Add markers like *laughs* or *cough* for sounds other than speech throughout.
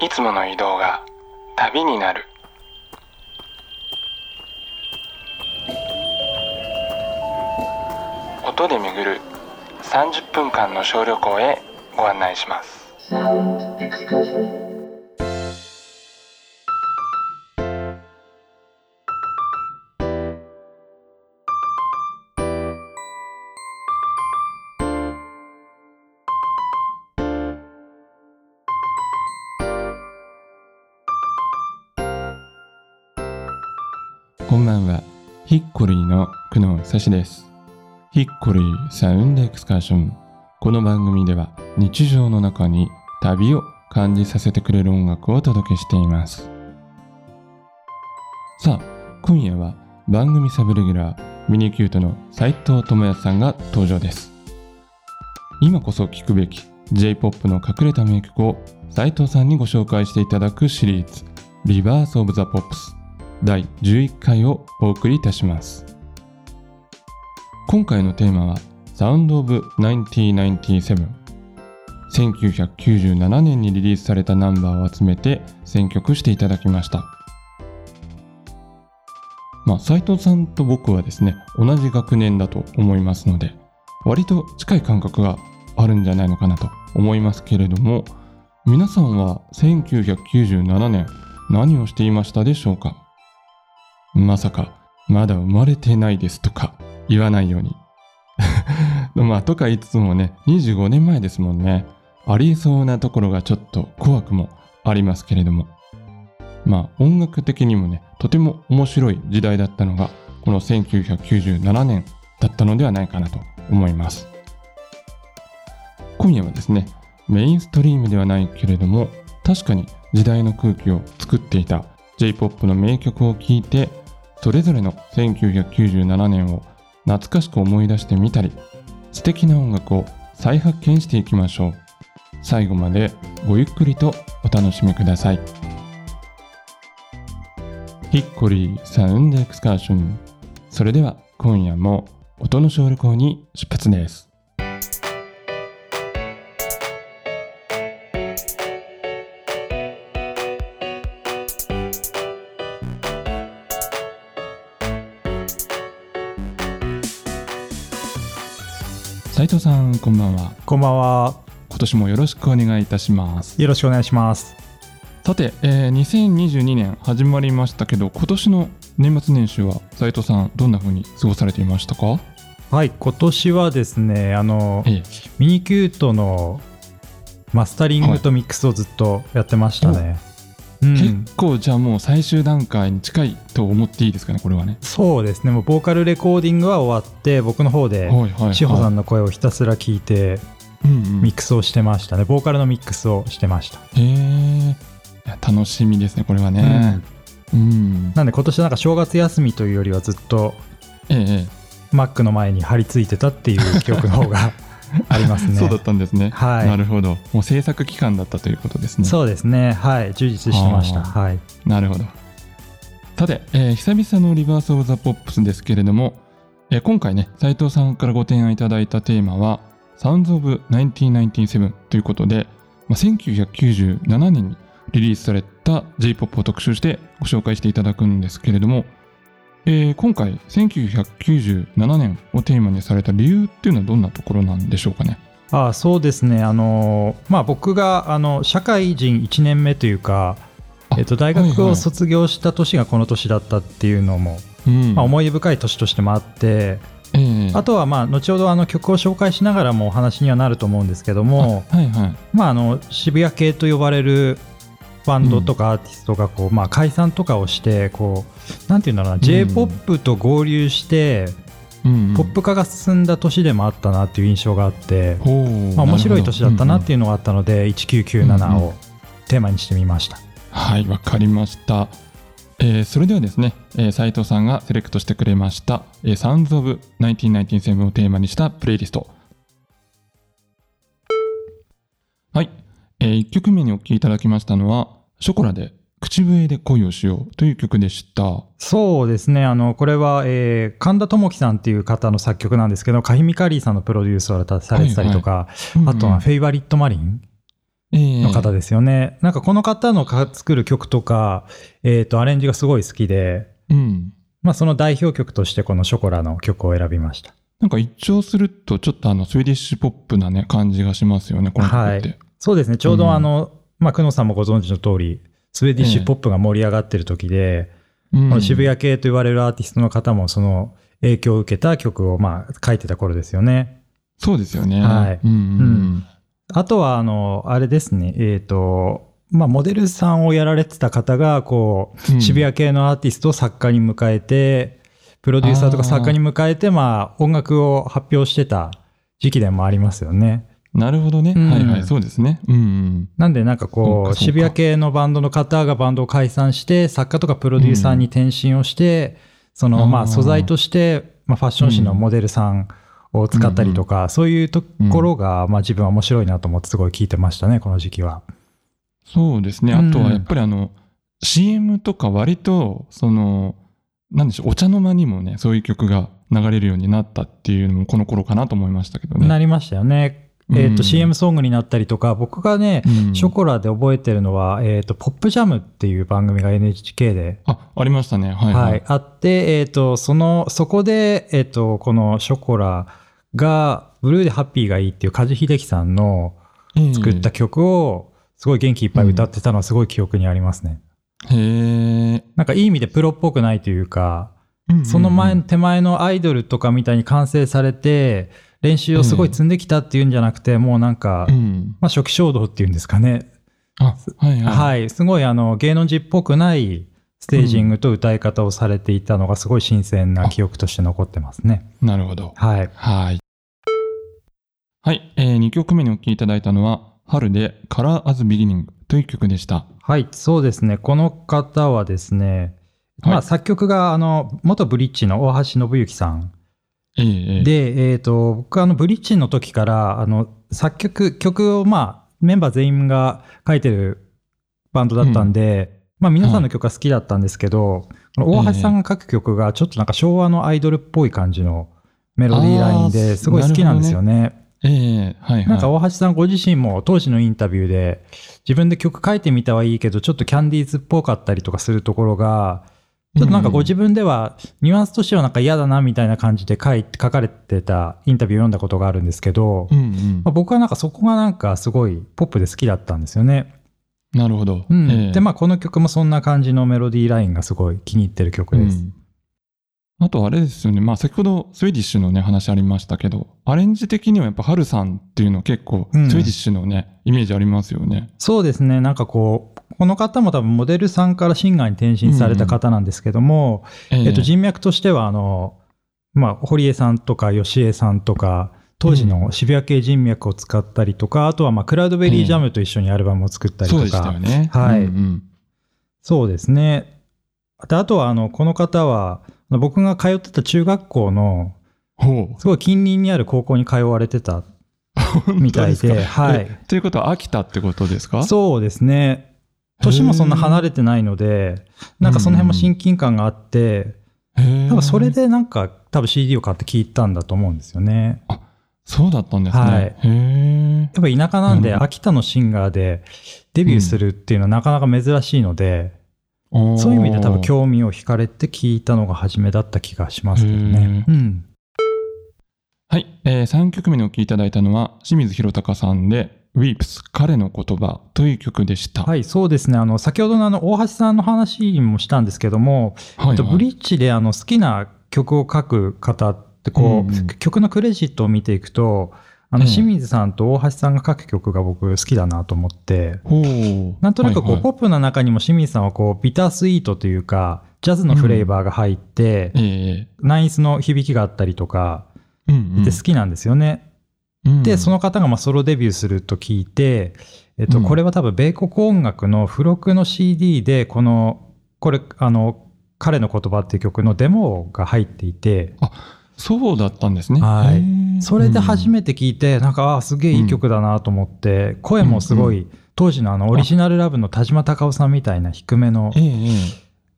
いつもの移動が旅になる。音で巡る30分間の小旅行へご案内します。こんばんは。ヒッコリーの久野久志です。 Hickory Sound Excursion。この番組では日常の中に旅を感じさせてくれる音楽をお届けしています。さあ、今夜は番組サブレギュラーミニキュートの斉藤智也さんが登場です。今こそ聴くべき J-POP の隠れた名曲を斉藤さんにご紹介していただくシリーズリバース・オブ・ザ・ポップス第11回をお送りいたします。今回のテーマはサウンド・オブ・1997 1997年にリリースされたナンバーを集めて選曲していただきました。まあ斉藤さんと僕はですね同じ学年だと思いますので割と近い感覚があるんじゃないのかなと思いますけれども皆さんは1997年何をしていましたでしょうか？まさか、まだ生まれてないですとか言わないように。*laughs* まあ、とか言いつつもね、25年前ですもんね。ありそうなところがちょっと怖くもありますけれども。まあ、音楽的にもね、とても面白い時代だったのが、この1997年だったのではないかなと思います。今夜はですね、メインストリームではないけれども、確かに時代の空気を作っていた J-POP の名曲を聴いてそれぞれの1997年を懐かしく思い出してみたり素敵な音楽を再発見していきましょう最後までごゆっくりとお楽しみくださいヒッコリーサウンドエクスカーションそれでは今夜も音の小旅行に出発です。斉藤さんこんばんはこんばんは。今年もよろしくお願いいたしますよろしくお願いします。さて、えー2022年始まりましたけど今年の年末年始は斉藤さんどんな風に過ごされていましたか？はい、今年はですね、あの、ええミニキュートのマスタリングとミックスをずっとやってましたね。うん結構じゃあもう最終段階に近いと思っていいですかねこれはね。そうですね、もうボーカルレコーディングは終わって、僕の方で志保さんの声をひたすら聞いて、うんうん。ミックスをしてましたね。ボーカルのミックスをしてました。へえ楽しみですねこれはね。うん、なんで今年なんか正月休みというよりはずっとえええ。Mac の前に張り付いてたっていう記憶の方がありますね。えそうだったんですねはいなるほどもう制作期間だったということですねそうですね。はい。充実してました。はい。なるほど。さて、えー久々のリバース・オブ・ザ・ポップスですけれども、えー今回ね、斉藤さんからご提案いただいたテーマは、Sounds of 1997ということで、まあ、1997年にリリースされた J-POP を特集してご紹介していただくんですけれども、えー今回1997年をテーマにされた理由っていうのはどんなところなんでしょうかね？あそうですね。あの、まあ僕が、あの、社会人1年目というか、あえっと、大はいはい学を卒業した年がこの年だったっていうのも、うんまあ、思い出深い年としてもあって、えーあとはまあ後ほどあの曲を紹介しながらもお話にはなると思うんですけども、あはいはい。まあ、あの渋谷系と呼ばれるバンドとかアーティストがこう、まあ、解散とかをしてこうなんていうんだろうな、j p o p と合流してうんうんポップ化が進んだ年でもあったなっていう印象があって、まあ、面白い年だったなっていう。のがあったので、1997をテーマにしてみました。はい、わかりました。えーそれではですね、えー斉藤さんがセレクトしてくれました、えー、Sounds of 1997をテーマにしたプレイリスト。はい、え1曲目にお聴きいただきましたのは、ショコラで口笛で恋をしようという曲でした。そうですね、あのこれは、えー神田智樹さんっていう方の作曲なんですけど、カヒミカリーさんのプロデュースをされてたりとか、あとはフェイバリットマリン、の方ですよね。なんかこの方のか作る曲とか、えっ、と、アレンジがすごい好きで、うん。まあその代表曲としてこのショコラの曲を選びました。なんか一聴すると、ちょっとあの、スウェーディッシュポップなね、感じがしますよね、この曲って。はいそうですね、ちょううん。どあの、まあ、久野さんもご存知の通り、スウェーディッシュポップが盛り上がってる時で、うん。この渋谷系と言われるアーティストの方もその影響を受けた曲をまあ書いてた頃ですよね。そうですよね。はい。うんうんあとは、あの、あれですね、えっ、と、まあ、モデルさんをやられてた方が、こう、うん。渋谷系のアーティストを作家に迎えて、プロデューサーとか作家に迎えて、まあ、音楽を発表してた時期でもありますよね。なるほどね。うんはいはい、そうですね。うんうん。なんでなんかこう、渋谷系のバンドの方がバンドを解散して、作家とかプロデューサーに転身をして、そのまあ素材として、まあ、ファッション誌のモデルさんを使ったりとか、そういうところが、まあ自分は面白いなと思ってすごい聞いてましたね、この時期は。そうですね。うんあとはやっぱりあの、CM とか割と、その、なんでしょう、お茶の間にもね、そういう曲が流れるようになったっていうのもこの頃かなと思いましたけどね。なりましたよね。えっ、うんと、CM ソングになったりとか、僕がね、うんショコラで覚えてるのは、えっ、と、ポップジャムっていう番組が NHK であ、ありましたね。はい、ははいい。あって、えっ、と、その、そこで、えっ、と、このショコラが、ブルーでハッピーがいいっていう梶秀樹さんの作った曲を、すごい元気いっぱい歌ってたのはすごい記憶にありますね。へえ。なんかいい意味でプロっぽくないというか、その前の手前のアイドルとかみたいに完成されて、練習をすごい積んできたっていうんじゃなくて、もうなんか、うん。まあ初期衝動っていうんですかね。あ、はいはい。はい。すごいあの、芸能人っぽくないステージングと歌い方をされていたのがすごい新鮮な記憶として残ってますね。なるほど。はい。はい。はい、えー、2曲目にお聴きいただいたのは、春で Color as Beginning という曲でした。はい、そうですね。この方はですね、まあはい作曲があの、元ブリッジの大橋信之さんで、えっ、と、僕あの、ブリッジの時から、あの、作曲、曲をまあ、メンバー全員が書いてるバンドだったんで、まあ皆さんの曲が好きだったんですけど、大橋さんが書く曲がちょっとなんか昭和のアイドルっぽい感じのメロディーラインですごい好きなんですよね。ええはいはい。なんか大橋さんご自身も当時のインタビューで自分で曲書いてみたはいいけどちょっとキャンディーズっぽかったりとかするところがちょっとなんかご自分ではニュアンスとしてはなんか嫌だなみたいな感じで書い書かれてたインタビュー読んだことがあるんですけど、うんうんまあ、僕はなんかそこがなんかすごいポップで好きだったんですよね。なるほど。うんええでまあこの曲もそんな感じのメロディーラインがすごい気に入ってる曲です。うんあとあれですよね。まあ先ほどスウェーディッシュのね話ありましたけど、アレンジ的にはやっぱハルさんっていうの結構スウうんェーディッシュのね、イメージありますよね。そうですね。なんかこう、この方も多分モデルさんからシンガーに転身された方なんですけども、ええっと、人脈としては、あの、まあ、堀江さんとか吉江さんとか、当時の渋谷系人脈を使ったりとか、あとは、まあ、クラウドベリージャムと一緒にアルバムを作ったりとか、ね。はいうんうんそうですね。であとは、あの、この方は、僕が通ってた中学校の。すごい近隣にある高校に通われてたみたいで、*laughs* はい。えということは秋田ってことですか？そうですね。年もそんな離れてないので、なんかその辺も親近感があって、多分それでなんか多分 CD を買って聞いたんだと思うんですよね。そうだったんですね。はいへえ。やっぱ田舎なんで秋田のシンガーでデビューするっていうのはなかなか珍しいので、おーそういう意味で多分興味を惹かれて聞いたのが初めだった気がしますけどね。へうん。はい、えー、3曲目にお聴きいただいたのは清水宏隆さんで Weeps 彼の言葉という曲でした。はい、そうですね。あの、先ほどのあの、大橋さんの話もしたんですけども、はいえっとブリッジであの好きな曲を書く方ってこう、うんうん。曲のクレジットを見ていくとあのええ。清水さんと大橋さんが書く曲が僕好きだなと思って、ほう。なんとなくこう、はいはい。ポップな中にも清水さんはこうビタースイートというかジャズのフレーバーが入って、ええ。ナインスの響きがあったりとかうんうん。で好きなんですよね。うん。でその方がまあソロデビューすると聞いて、えっと、うん。これは多分米国音楽の付録の CD でこのこれあの彼の言葉っていう曲のデモが入っていて。そうだったんですね。はい。それで初めて聞いてなんかあすげえいい曲だなと思って声もすごい当時のあのオリジナルラブの田島隆夫さんみたいな低めの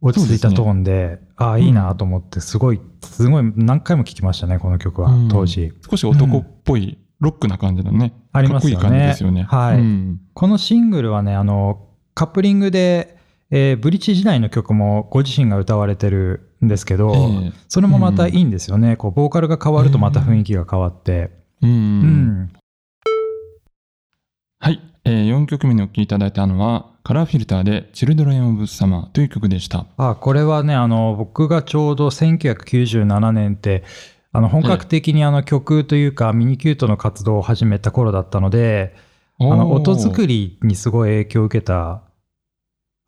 落ち着いたトーンでああいいなと思ってすごいすごい何回も聴きましたねこの曲はうん。当時。少し男っぽいロックな感じのね。ありますよねかっこいい感じですよね。はいうんこのシングルはね、あの、カップリングで、えーブリッジ時代の曲もご自身が歌われてるんですけど、ええそれもまたいいんですよね。こう、ボーカルが変わるとまた雰囲気が変わって。うんうん。はい、えー、4曲目にお聴きいただいたのは、カラーフィルターで Children of Summer という曲でした。あ、これはね、あの、僕がちょうど1997年って、あの、本格的にあの曲というか、ミニキュートの活動を始めた頃だったので、あの、音作りにすごい影響を受けた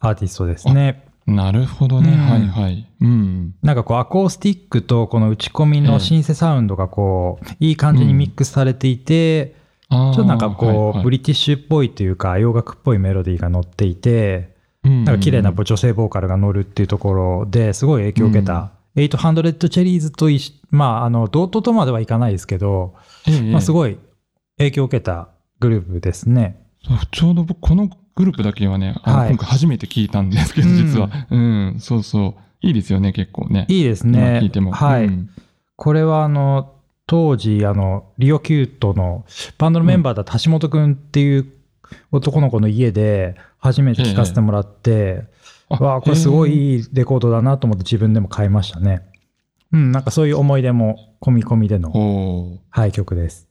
アーティストですね。なるほどね、うんはいはい。うん。なんかこうアコースティックとこの打ち込みのシンセサウンドがこういい感じにミックスされていて、ちょちょっとなんかこうブリティッシュっぽいというか洋楽っぽいメロディーが乗っていて、なんか綺麗な女性ボーカルが乗るっていうところですごい影響を受けた。800チェリーズといし、まああの同等とまではいかないですけど、まあす。ごい影響を受けたグループですね。ちょうど僕、このグループだけはね、はい今回初めて聞いたんですけど、実は。うん、そうそう。いいですよね、結構ね。いいですね。聞いても。はい。うんこれはあの当時あのリオキュートのバンドのメンバーだった橋本くんっていう男の子の家で初めて聴かせてもらって、あわあこれすごいいいレコードだなと思って自分でも買いましたね。うん、なんかそういう思い出も込み込みでの、はい、曲です。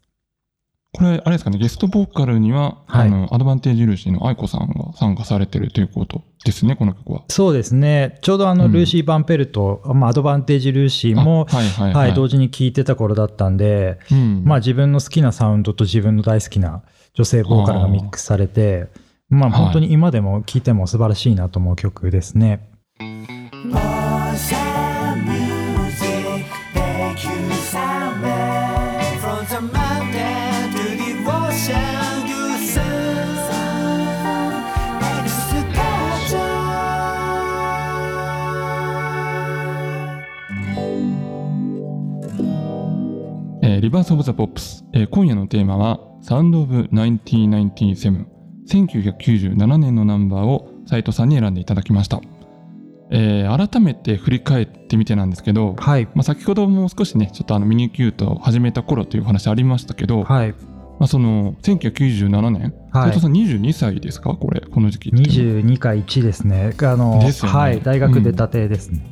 これ、あれですかね、ゲストボーカルには、はいあの、アドバンテージルーシーの愛子さんが参加されてるということですね、この曲は。そうですね。ちょうどあのうんルーシー・バンペルト、まあ、アドバンテージ・ルーシーも、あはいはいは、はいい。同時に聴いてた頃だったんで、うんまあ自分の好きなサウンドと自分の大好きな女性ボーカルがミックスされて、まあ、本当に今でも聴いても素晴らしいなと思う曲ですね。は、え、今夜のテーマはサウンドオブ1997 1997年のナンバーを斉藤さんに選んでいただきました、えー改めて振り返ってみてなんですけど、はい。まあ、先ほども少しねちょっとあのミニキュートを始めた頃というお話ありましたけど、はい。まあ、その1997年はい斉藤さん22歳ですか？これこの時期って22か1ですね。あの、ですよねはい。大学出たてですね。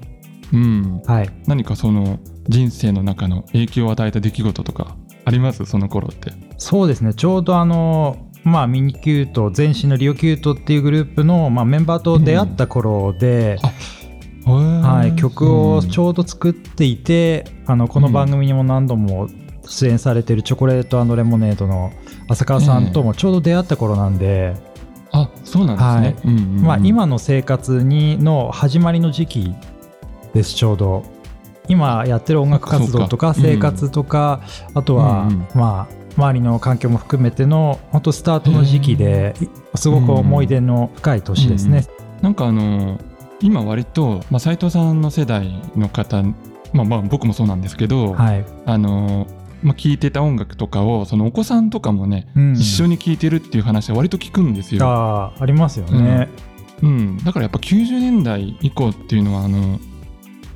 うんはい。何かその人生の中の影響を与えた出来事とかあります？その頃ってそうですね。ちょうどあの、まあミニキュート、前身のリオキュートっていうグループの、まあ、メンバーと出会った頃で、は、はい曲をちょうど作っていて、あのこの番組にも何度も出演されているチョコレートレモネードの浅川さんともちょうど出会った頃なんで、あそうなんですね、うんうんうん。まあ、今の生活にの始まりの時期ですちょうど。今やってる音楽活動とか生活とか、あとは、うんうん。まあ周りの環境も含めての本当スタートの時期ですごく思い出の深い年ですね。なんかあの今割と、まあ、斉藤さんの世代の方まあまあ僕もそうなんですけど、はい。あのまあ、聴いてた音楽とかをそのお子さんとかもね、うん。一緒に聴いてるっていう話は割と聞くんですよ。あーありますよね。うん、だからやっぱ90年代以降っていうのはあの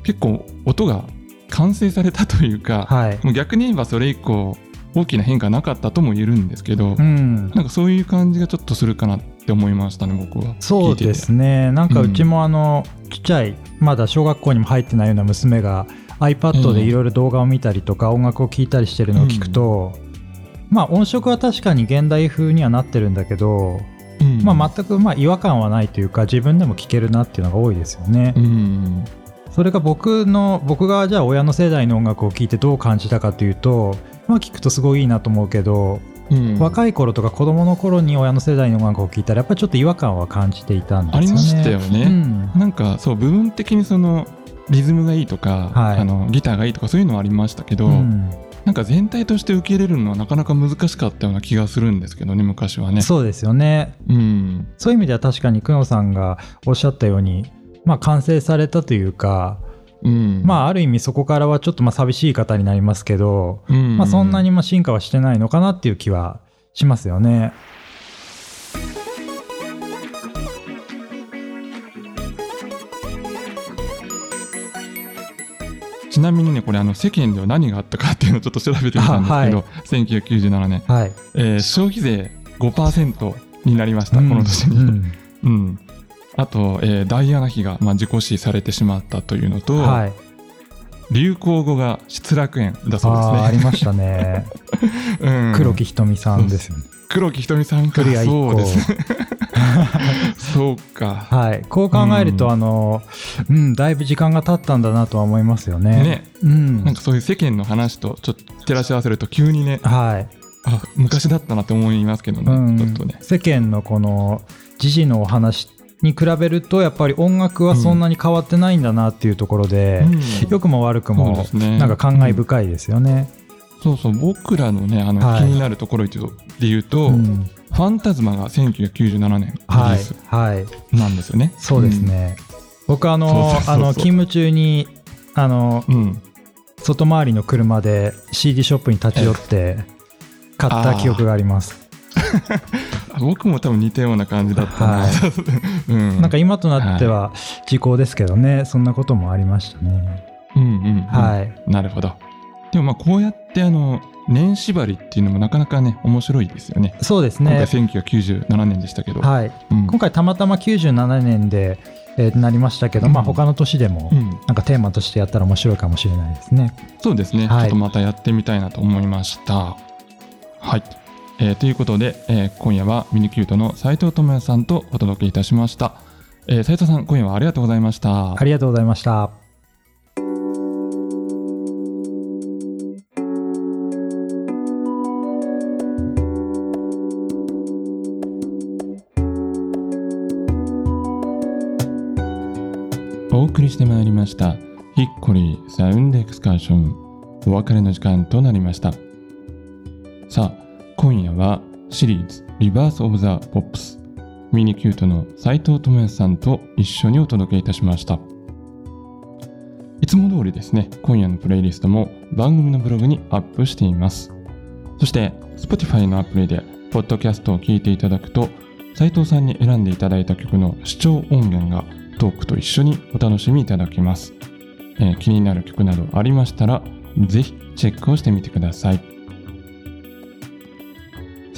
結構音が完成されたというか、はい。もう逆に言えばそれ以降大きな変化なかったとも言えるんですけど、うん。なんかそういう感じがちょっとするかなって思いましたね僕は。そうですね。なんかうちもあの、ちっちゃい、まだ小学校にも入ってないような娘が iPad でいろいろ動画を見たりとか音楽を聴いたりしてるのを聞くと、まあ音色は確かに現代風にはなってるんだけど、まあ全くまあ違和感はないというか自分でも聴けるなっていうのが多いですよね。うんそれが僕の、僕がじゃあ親の世代の音楽を聴いてどう感じたかというと、まあ聞くとすごいいいなと思うけど、うん若い頃とか子供の頃に親の世代の音楽を聴いたらやっぱりちょっと違和感は感じていたんですよね。ありましたよねうんなんかそう部分的にそのリズムがいいとか、はいあのギターがいいとかそういうのはありましたけど、うんなんか全体として受け入れるのはなかなか難しかったような気がするんですけどね昔はね。そうですよね。うんそういう意味では確かに久野さんがおっしゃったように、まあ、完成されたというか、うん。まあ、ある意味そこからはちょっとまあ寂しい方になりますけど、うん。まあ、そんなにまあ進化はしてないのかなっていう気はしますよね。ちちなみにねこれあの世間では何があったかっていうのをちょっと調べてみたんですけど、1997年、はい。えー消費税5%になりました、この年に。うん。うん、あと、えーダイアナ妃が、まあ、自己死されてしまったというのと、はい。流行語が失楽園だそうですね。りましたね。*laughs* うん黒木ひとみさんですよね。黒木ひとみさんかクリア一個そうですね。*laughs* そうか。はい。こう考えると、うんあの、うん、だいぶ時間が経ったんだなとは思いますよね。ね、うんなん。かそういう世間の話とちょっと照らし合わせると急にね、はい。あ昔だったなって思いますけどね、うんちょっとね。世間のこの時事のお話に比べるとやっぱり音楽はそんなに変わってないんだなっていうところで、うん良くも悪くもなんか感慨深いですよね。そうそう僕らのねあの、はい気になるところで言うと、うんファンタズマが1997年はいなんですよね。そうですね。僕あのあの勤務中にあのうん。うん。外回りの車で CD ショップに立ち寄って買った記憶があります。*laughs* あ僕も多分似たような感じだったな。は *laughs* うん。なんか今となっては時効ですけどね、そんなこともありましたね。うんうん、うん。はい。なるほど。でもまあこうやってあの年縛りっていうのもなかなかね面白いですよね。そうです今回ね。1997年でしたけど。はい。うん今回たまたま97年で、えーなりましたけど、うんまあ他の年でもうんなんかテーマとしてやったら面白いかもしれないですね。そうですね、はいちょっとまたやってみたいなと思いました。はい、えーということで、えー今夜はミニキュートの斉藤智也さんとお届けいたしました。えー、斉藤さん今夜はありがとうございました。ありがとうございました。お送りしてまいりました Hickory Sound Excursion お別れの時間となりましたさあ今夜はシリーズ Rebirth of the Pops。ミニキュートの斉藤智也さんと一緒にお届けいたしました。いつも通りですね今夜のプレイリストも番組のブログにアップしています。そして Spotify のアプリでポッドキャストを聞いていただくと斉藤さんに選んでいただいた曲の視聴音源がトークと一緒にお楽しみいただけます、えー気になる曲などありましたらぜひチェックをしてみてください。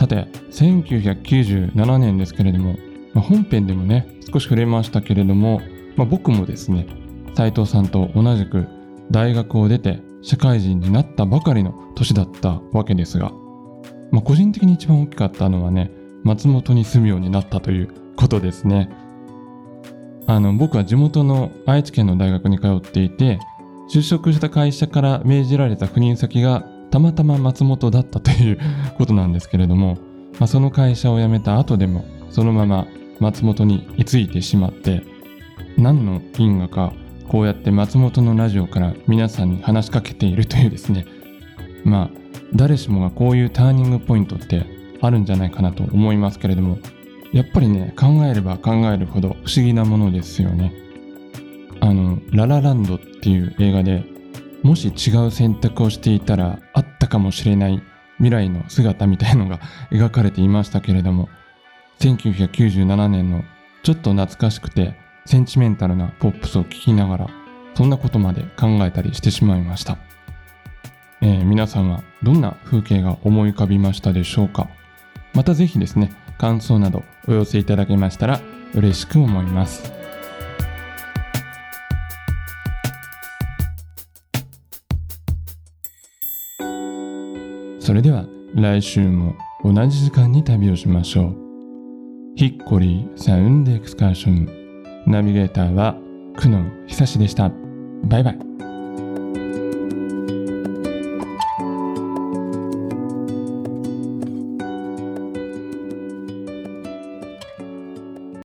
さて1997年ですけれども、まあ本編でもね少し触れましたけれども、まあ僕もですね斉藤さんと同じく大学を出て社会人になったばかりの年だったわけですが、まあ、個人的に一番大きかったのはね松本に住むようになったということですね。あの僕は地元の愛知県の大学に通っていて就職した会社から命じられた赴任先がたまたま松本だったということなんですけれども、まあ、その会社を辞めた後でもそのまま松本に居ついてしまって何の因果かこうやって松本のラジオから皆さんに話しかけているというですねまあ誰しもがこういうターニングポイントってあるんじゃないかなと思いますけれどもやっぱりね考えれば考えるほど不思議なものですよね。あの「ララランド」っていう映画でもし違う選択をしていたらあったかもしれない未来の姿みたいのが描かれていましたけれども1997年のちょっと懐かしくてセンチメンタルなポップスを聴きながらそんなことまで考えたりしてしまいました、えー皆さんはどんな風景が思い浮かびましたでしょうか？またぜひですね感想などお寄せいただけましたら嬉しく思います。それでは来週も同じ時間に旅をしましょう。ヒッコリーサウンドエクスカーション。ナビゲーターは久野久志でした。バイバイ。